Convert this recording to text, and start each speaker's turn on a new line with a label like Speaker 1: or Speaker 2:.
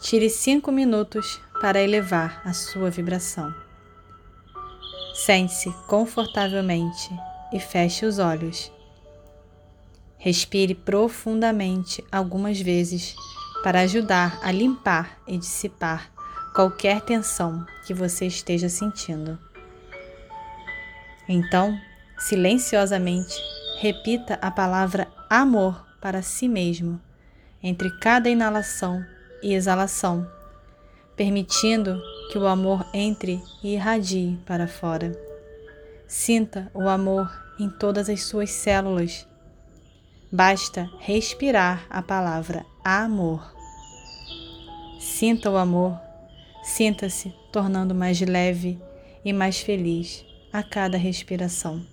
Speaker 1: Tire cinco minutos para elevar a sua vibração. Sente-se confortavelmente e feche os olhos. Respire profundamente algumas vezes para ajudar a limpar e dissipar qualquer tensão que você esteja sentindo. Então, silenciosamente, repita a palavra amor para si mesmo entre cada inalação e exalação, permitindo que o amor entre e irradie para fora. Sinta o amor em todas as suas células. Basta respirar a palavra amor. Sinta o amor, sinta-se tornando mais leve e mais feliz a cada respiração.